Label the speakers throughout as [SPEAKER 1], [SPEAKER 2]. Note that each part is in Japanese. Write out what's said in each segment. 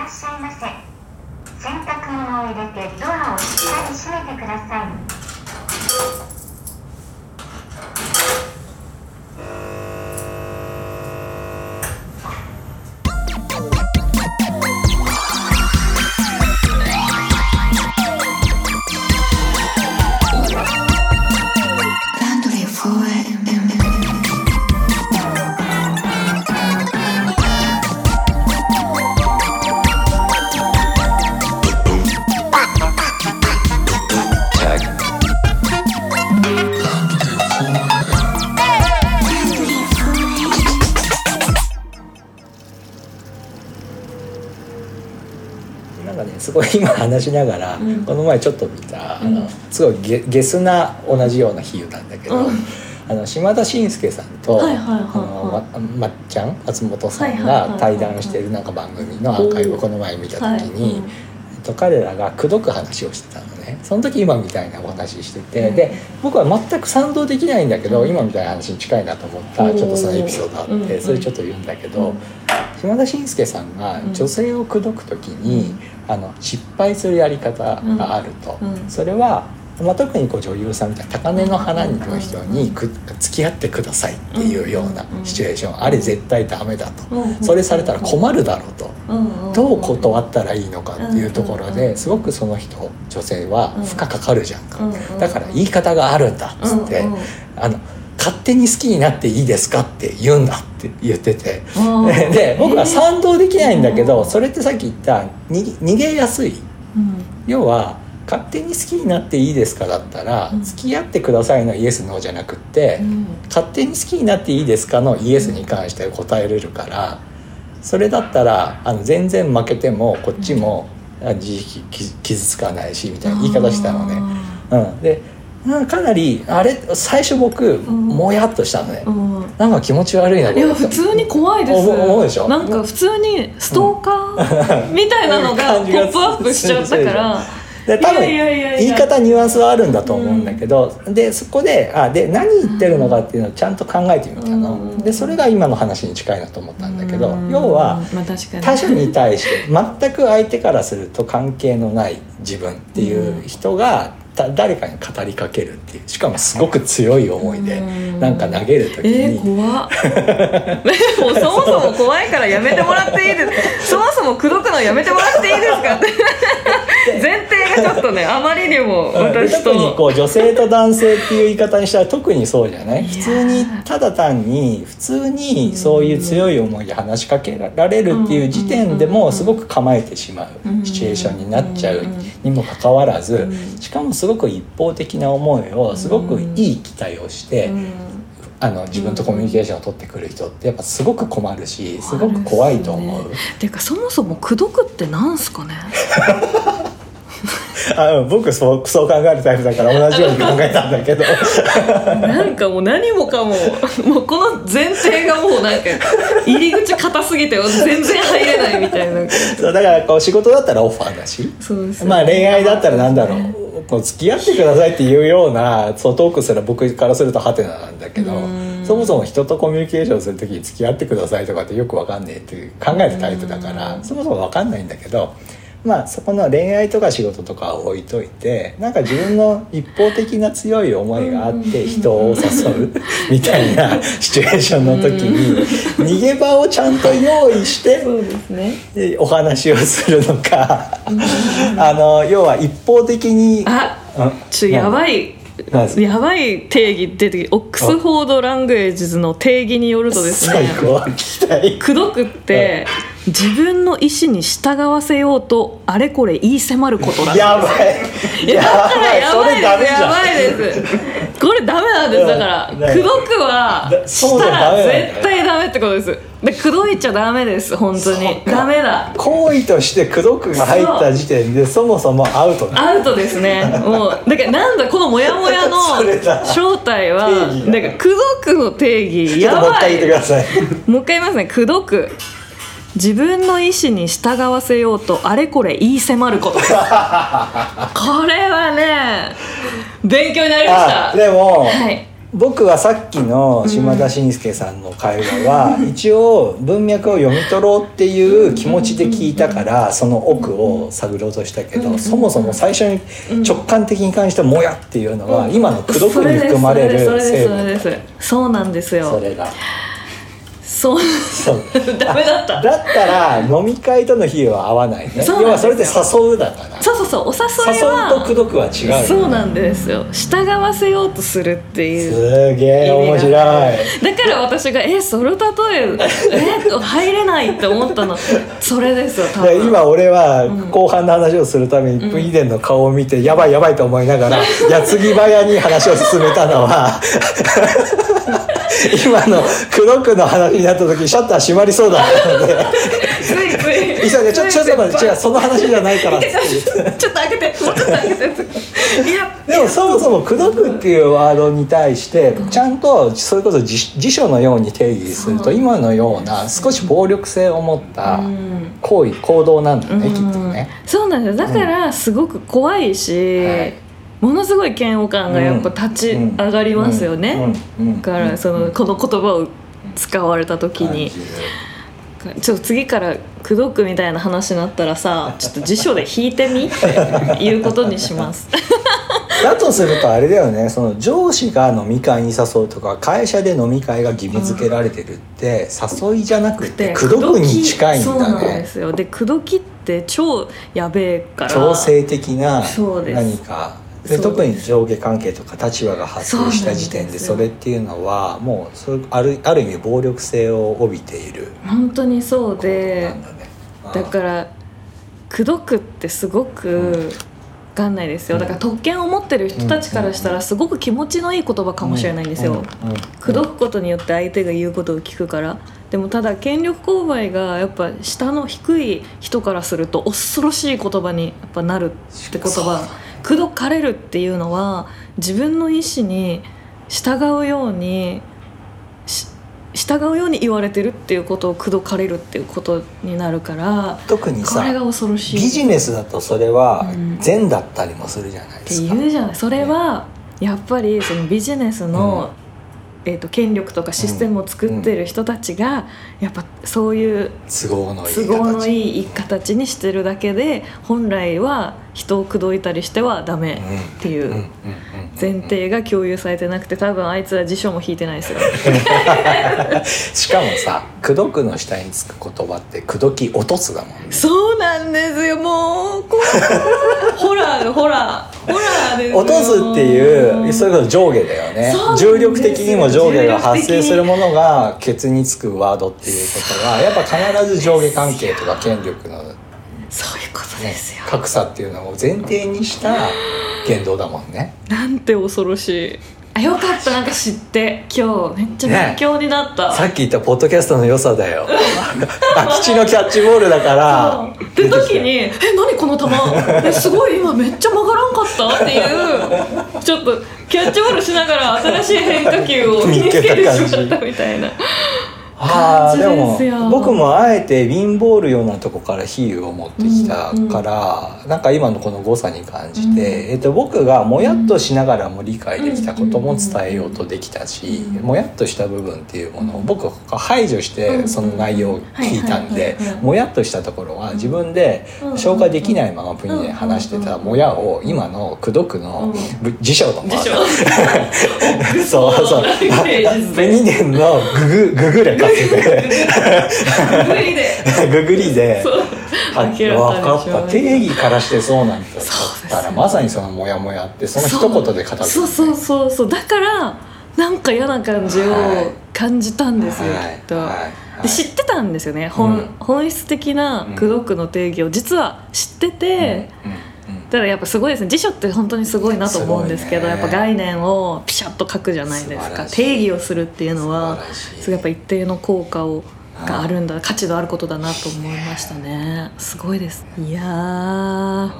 [SPEAKER 1] らっしゃいませ。洗濯物を入れてドアをしっかり閉めてください。
[SPEAKER 2] 話しながら、
[SPEAKER 3] うん。
[SPEAKER 2] この前ちょっと見た、あの
[SPEAKER 3] うん。
[SPEAKER 2] すごいゲゲスな同じような比喩なんだけど、
[SPEAKER 3] うん。
[SPEAKER 2] あの島田紳介さんと、ままっちゃん松本さんが対談してるなんか番組のアーカイブをこの前見た時に、と、彼らが口説く話をしてたのね。その時今みたいなお話してて、
[SPEAKER 3] うん。
[SPEAKER 2] で僕は全く賛同できないんだけど、
[SPEAKER 3] うん。
[SPEAKER 2] 今みたいな話に近いなと思った
[SPEAKER 3] うん
[SPEAKER 2] ちょっとそのエピソードあって、
[SPEAKER 3] うん
[SPEAKER 2] それちょっと言うんだけど。
[SPEAKER 3] うん
[SPEAKER 2] 島田紳介さんが女性を口説く時に、あの失敗するやり方があると、
[SPEAKER 3] うん。
[SPEAKER 2] それは、まあ、特にこう女優さんみたいな高嶺の花の人にく付き合ってくださいっていうようなシチュエーション、あれ絶対ダメだと、
[SPEAKER 3] うん。
[SPEAKER 2] それされたら困るだろうと。
[SPEAKER 3] うん。
[SPEAKER 2] どう断ったらいいのかっていうところ
[SPEAKER 3] うん。
[SPEAKER 2] ですごくその人女性は負荷かかるじゃんか、
[SPEAKER 3] うん。
[SPEAKER 2] だから言い方があるんだっつって、あの勝手に好きになっていいですかって言うんだって言ってて、
[SPEAKER 3] うん
[SPEAKER 2] で僕は賛同できないんだけど、
[SPEAKER 3] うん。
[SPEAKER 2] それってさっき言ったに逃げやすい。
[SPEAKER 3] うん。
[SPEAKER 2] 要は勝手に好きになっていいですかだったら、
[SPEAKER 3] うん。
[SPEAKER 2] 付き合ってくださいのイエスノーじゃなくって、
[SPEAKER 3] うん。
[SPEAKER 2] 勝手に好きになっていいですかのイエスに関して答えれるからそれだったらあの全然負けてもこっちも、あ自意識傷つかないしみたいな言い方したのね。うん、でうんかなりあれ最初僕、
[SPEAKER 3] ん。
[SPEAKER 2] もやっとしたのね、
[SPEAKER 3] うん。
[SPEAKER 2] なんか気持ち悪いな
[SPEAKER 3] いや普通に怖いです。
[SPEAKER 2] 思うでしょ？
[SPEAKER 3] なんか普通にストーカーみたいなのが ポップアップしちゃったから。
[SPEAKER 2] で多分言い方ニュアンスはあるんだと思うんだけど、でそこであで何言ってるのかっていうのをちゃんと考えてみたの、
[SPEAKER 3] うん。
[SPEAKER 2] でそれが今の話に近いなと思ったんだけど、
[SPEAKER 3] うん。
[SPEAKER 2] 要は
[SPEAKER 3] まあ
[SPEAKER 2] 他者に対して全く相手からすると関係のない自分っていう人が、た誰かに語りかけるっていうしかもすごく強い思いで
[SPEAKER 3] うん。
[SPEAKER 2] なんか投げる時に、
[SPEAKER 3] えー、怖っ。もうそもそも怖いからやめてもらっていいですそもそも口説くのやめてもらっていいですか？って前提がちょっとねあまりにも
[SPEAKER 2] うんで
[SPEAKER 3] 私
[SPEAKER 2] 特に
[SPEAKER 3] と
[SPEAKER 2] こう女性と男性っていう言い方にしたら特にそうじゃない？普通にただ単に普通にそういう強い思いで話しかけられるっていう時点でもすごく構えてしまうシチュエーションになっちゃうにもかかわらずしかもすごく一方的な思いをすごくいい期待をして
[SPEAKER 3] うん。
[SPEAKER 2] あの自分とコミュニケーションを取ってくる人ってやっぱすごく困るしすごく怖いと思う。
[SPEAKER 3] ていうかそもそも口説くってなんすかね？
[SPEAKER 2] あうん僕そうそう考えるタイプだから同じように考えたんだけど。
[SPEAKER 3] なんかもう何もかももうこの前提がもうなんか入り口硬すぎて全然入れないみたいな。
[SPEAKER 2] そうだからこう仕事だったらオファーだし。
[SPEAKER 3] そうですよね。
[SPEAKER 2] まあ恋愛だったらなんだろう。こう付き合ってくださいっていうようなそうトークすら僕からするとハテナなんだけど
[SPEAKER 3] うん。
[SPEAKER 2] そもそも人とコミュニケーションする時に付き合ってくださいとかってよくわかんねえっていう考えるタイプだからそもそもわかんないんだけどまあそこの恋愛とか仕事とかは置いといてなんか自分の一方的な強い思いがあって人を誘うみたいなシチュエーションの時に逃げ場をちゃんと用意してお話をするのか、あの要は一方的に
[SPEAKER 3] あ
[SPEAKER 2] うん。
[SPEAKER 3] ちょやばいやばい定義出てオックスフォード・ラングエージズの定義によるとです
[SPEAKER 2] 最
[SPEAKER 3] ね口説くって自分の意思に従わせようとあれこれ言い迫ることだ
[SPEAKER 2] やばい。
[SPEAKER 3] いやだからやばい。やばいです。これダメなんです。だから
[SPEAKER 2] うん
[SPEAKER 3] 口説くはしたら絶対ダメってことですで口説いちゃダメです本当に。ダメだ。
[SPEAKER 2] 行為として口説くが入った時点でそもそもアウトだ。
[SPEAKER 3] アウトですね。もうだからなんだこのモヤモヤの正体はだ。から口説くの定義
[SPEAKER 2] ちょっともう一
[SPEAKER 3] やばい
[SPEAKER 2] 回言ってください。
[SPEAKER 3] もう一回言いますね。口説く。自分の意思に従わせようとあれこれ言い迫ること。これはね勉強になりました。
[SPEAKER 2] あでも、
[SPEAKER 3] はい
[SPEAKER 2] 僕はさっきの島田紳介さんの会話は、一応文脈を読み取ろうっていう気持ちで聞いたからその奥を探ろうとしたけど、そもそも最初に直感的に関して「もや」っていうのは、今の「口説く」に含まれる成分。
[SPEAKER 3] そうなんです
[SPEAKER 2] そ
[SPEAKER 3] よ
[SPEAKER 2] れだ。
[SPEAKER 3] そう。
[SPEAKER 2] そう。
[SPEAKER 3] ダメだった。
[SPEAKER 2] だったら飲み会との日は合わないね。要はそれで誘うだから。
[SPEAKER 3] そうそうお誘い
[SPEAKER 2] 誘う
[SPEAKER 3] は
[SPEAKER 2] と口説くは違う
[SPEAKER 3] そうなんですよ。従わせようとするっていう。
[SPEAKER 2] すげえ面白い。
[SPEAKER 3] だから私が「えそれ例ええ入れない」って思ったの。それですよ多分。
[SPEAKER 2] で今俺は後半の話をするためにプイデンの顔を見てやばいやばいと思いながら矢継ぎ早に話を進めたのは今の黒くの話になった時シャッター閉まりそうだったので。急いでちょちょっと待って違うその話じゃないから。
[SPEAKER 3] ちょっと開けてもうちょっと開けて。いや
[SPEAKER 2] でもそもそも「口説く」っていうワードに対してちゃんとそれこそ辞辞書のように定義すると今のような少し暴力性を持った
[SPEAKER 3] ん。
[SPEAKER 2] 行為行動なんだねきっと
[SPEAKER 3] うん
[SPEAKER 2] ね。
[SPEAKER 3] そうなんですよ。だからすごく怖いし、
[SPEAKER 2] はい
[SPEAKER 3] ものすごい嫌悪感がやっぱ立ち上がりますよね、だからそのこの言葉を使われた時に。ちょっと次から「口説く」みたいな話になったらさ ちょっと辞書で引いてみ？っていうことにします。
[SPEAKER 2] だとするとあれだよね。その上司が飲み会に誘うとか会社で飲み会が義務付けられてるって、誘いじゃなくて
[SPEAKER 3] で
[SPEAKER 2] 口説くに近いんだ
[SPEAKER 3] そうなんで
[SPEAKER 2] ね
[SPEAKER 3] すよ。で口説きって超やべえから。
[SPEAKER 2] 強制的な
[SPEAKER 3] そうです。
[SPEAKER 2] 何かで特に上下関係とか立場が発生した時点で
[SPEAKER 3] そ
[SPEAKER 2] れっていうのはもうそれあるある意味暴力性を帯びている。
[SPEAKER 3] 本当にそうで
[SPEAKER 2] ね。
[SPEAKER 3] だから口説くってすごく分かんないですよ。だから特権を持ってる人たちからしたらすごく気持ちのいい言葉かもしれないんですよ、
[SPEAKER 2] うんうん
[SPEAKER 3] 口説くことによって相手が言うことを聞くから。でもただ権力勾配がやっぱ下の低い人からすると恐ろしい言葉にやっぱなるって言葉口説かれるっていうのは自分の意思に従うようにし従うように言われてるっていうことを口説かれるっていうことになるから
[SPEAKER 2] 特にさ
[SPEAKER 3] これが恐ろしい。
[SPEAKER 2] ビジネスだとそれは
[SPEAKER 3] うん。
[SPEAKER 2] 善だったりもするじゃない
[SPEAKER 3] って
[SPEAKER 2] ですか。
[SPEAKER 3] 言うじゃない。それはやっぱりそのビジネスの、えー、と権力とかシステムを作ってる人たちがやっぱそういう
[SPEAKER 2] 都合のいい
[SPEAKER 3] 形。にしてるだけで本来は人を口説いたりしてはダメっていう前提が共有されてなくて多分あいつは辞書も引いてないですよ。
[SPEAKER 2] しかもさ「口説く」の下につく言葉って「口説き落とす」だもんね。
[SPEAKER 3] そうなんですよ。もうホラーホラーホラー
[SPEAKER 2] 落とすっていうそれこそ上下だよね。重力的にも上下が発生するものがケツにつくワードっていうことはやっぱ必ず上下関係とか権力の、ね、
[SPEAKER 3] そういうことですよ、
[SPEAKER 2] 格差っていうのを前提にした言動だもんね。
[SPEAKER 3] なんて恐ろしいあよかったなんか知って。今日めっちゃ勉強になった、
[SPEAKER 2] さっき言ったポッドキャストの良さだよ。空き地のキャッチボールだから。
[SPEAKER 3] って時に「え何この球？えすごい今めっちゃ曲がらんかった?」っていうちょっとキャッチボールしながら新しい変化球を身につけてしまったみたいな
[SPEAKER 2] ああでも僕もあえてウィンボールようなとこから比喩を持ってきたから、なんか今のこの誤差に感じて、えっと、僕がもやっとしながらも理解できたことも伝えようとできたし、もやっとした部分っていうものを僕が排除してその内容を聞いたんでもやっとしたところは自分で消化できないままプニで話してたもやを今の「口説く」のぶ辞書の そうそう。
[SPEAKER 3] ラ イブページ図で
[SPEAKER 2] ペニデンのググググレカスで。ググリで。
[SPEAKER 3] そう。
[SPEAKER 2] あ
[SPEAKER 3] 明ら
[SPEAKER 2] 分かった。定義からしてそうなんだ。ったらまさにそのモヤモヤってその一言で語る
[SPEAKER 3] そうそうそうそう。だからなんか嫌な感じを感じたんですよ、
[SPEAKER 2] はい。
[SPEAKER 3] きっと、
[SPEAKER 2] はい。はい。
[SPEAKER 3] で知ってたんですよね。本,、
[SPEAKER 2] うん。
[SPEAKER 3] 本質的な口説くの定義を実は知ってて、
[SPEAKER 2] うん。うん
[SPEAKER 3] ただやっぱすごいですね。辞書って本当にすごいなと思うんですけど
[SPEAKER 2] ね。
[SPEAKER 3] やっぱ概念をピシャッと書くじゃないですか。定義をするっていうのはやっぱ一定の効果をがあるんだ価値のあることだなと思いましたね。すごいです。いやー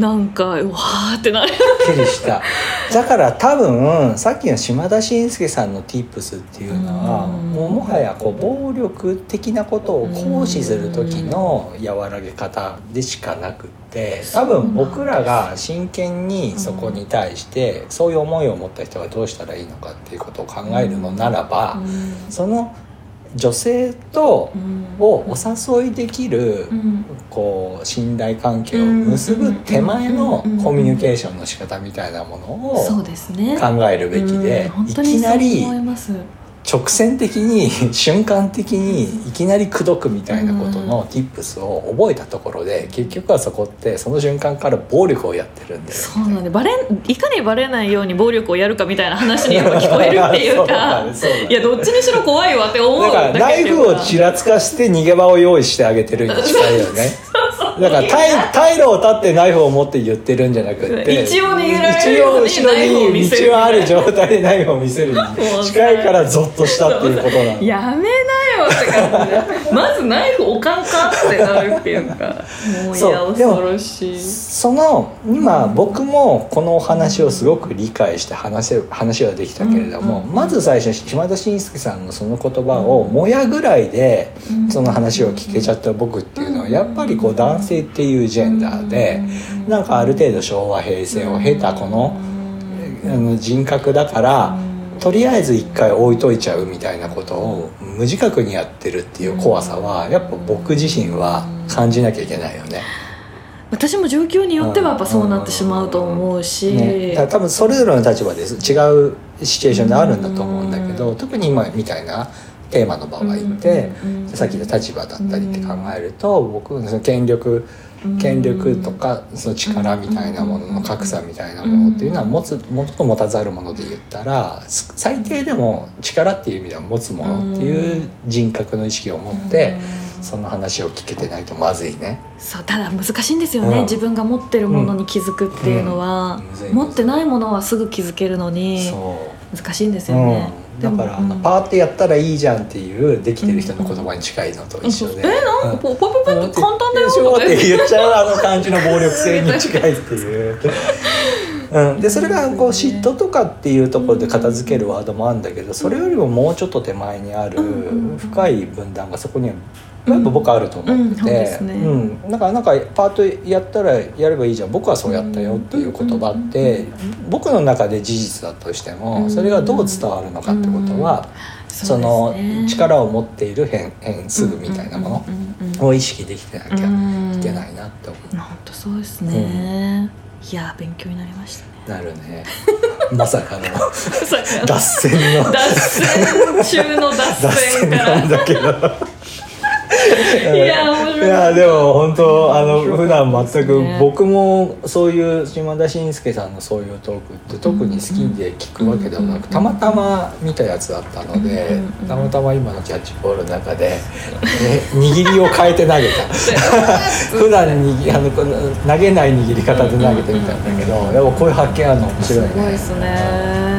[SPEAKER 3] なんかうわーってなる。
[SPEAKER 2] びっくりした。だから多分さっきの島田紳介さんの tips っていうのは
[SPEAKER 3] うん。
[SPEAKER 2] もうもはやこう暴力的なことを行使する時の和らげ方でしかなくって多分僕らが真剣にそこに対してそういう思いを持った人がどうしたらいいのかっていうことを考えるのならばその女性とをお誘いできる
[SPEAKER 3] うん。
[SPEAKER 2] こう信頼関係を結ぶ手前のコミュニケーションの仕方みたいなものを考えるべきでいきなり直線的に 瞬間的にいきなり口説くみたいなことの tips を覚えたところで結局はそこってその瞬間から暴力をやってるんだよ。
[SPEAKER 3] そうなんでバレんいかにバレないように暴力をやるかみたいな話にも聞こえるっていうか。いやどっちにしろ怖いわって思う。
[SPEAKER 2] だからナイフをちらつかして逃げ場を用意してあげてるに近いよね だから退 退路を立ってナイフを持って言ってるんじゃなくって
[SPEAKER 3] 一応逃げられるように
[SPEAKER 2] 一応後ろに道はある状態でナイフを見せる。に近いからゾッとしたっていうことなの
[SPEAKER 3] やめなまずナイフ置かんかってなるっていうか。もう。いや恐ろし。い
[SPEAKER 2] その今僕もこのお話をすごく理解して話せ話はできたけれども、
[SPEAKER 3] うん。
[SPEAKER 2] まず最初に島田紳介さんのその言葉をもやぐらいでその話を聞けちゃった僕っていうのはやっぱりこう男性っていうジェンダーでなんかある程度昭和平成を経たこのあの人格だからとりあえず一回置いといちゃうみたいなことを無自覚にやってるっていう怖さはやっぱ僕自身は感じなきゃいけないよね。
[SPEAKER 3] 私も状況によってはやっぱそうなってしまうと思うし、
[SPEAKER 2] ね、多分それぞれの立場です違うシチュエーションであるんだと思うんだけど特に今みたいなテーマの場合ってさっきの立場だったりって考えると僕その権力権力とかその力みたいなものの格差みたいなものっていうのは持つもと持たざるもので言ったら最低でも力っていう意味では持つものっていう人格の意識を持ってその話を聞けてないとまずいね。
[SPEAKER 3] そうただ難しいんですよね、
[SPEAKER 2] うん。
[SPEAKER 3] 自分が持ってるものに気づくっていうのは、
[SPEAKER 2] うん。むずい
[SPEAKER 3] 持ってないものはすぐ気づけるのに。難しいんですよね、
[SPEAKER 2] うん、だから、あの
[SPEAKER 3] うん。
[SPEAKER 2] パーってやったらいいじゃんっていうできてる人の言葉に近いのと一緒で、
[SPEAKER 3] えなんかポポポポって簡単だよ
[SPEAKER 2] って
[SPEAKER 3] 言っ
[SPEAKER 2] ちゃうあの感じの暴力性に近いっていう。うん、でそれがこう嫉妬とかっていうところで片付けるワードもあるんだけどそれよりももうちょっと手前にある深い分断がそこにはやっぱ僕あると思って
[SPEAKER 3] うんそうで
[SPEAKER 2] て
[SPEAKER 3] すね。
[SPEAKER 2] うん。だからなんかパートやったらやればいいじゃん僕はそうやったよっていう言葉って僕の中で事実だとしてもそれがどう伝わるのかってことはその力を持っている変変数みたいなものを意識できてなきゃいけないなって思う。
[SPEAKER 3] 本当そうですね、いや勉強になりましたね。
[SPEAKER 2] なるね。まさかの。脱線の。
[SPEAKER 3] 脱線中の脱
[SPEAKER 2] 脱線
[SPEAKER 3] 線から。
[SPEAKER 2] なんだけど。
[SPEAKER 3] いや面白い
[SPEAKER 2] いやでも本当あの普段全く僕もそういう島田紳介さんのそういうトークって特に好きで聞くわけでもなくたまたま見たやつだったのでたまたま今のキャッチボールの中で、ね、握りを変えて投げた。普段にあの投げない握り方で投げてみたんだけどやっぱこういう発見あるの面白いね。
[SPEAKER 3] すごいですね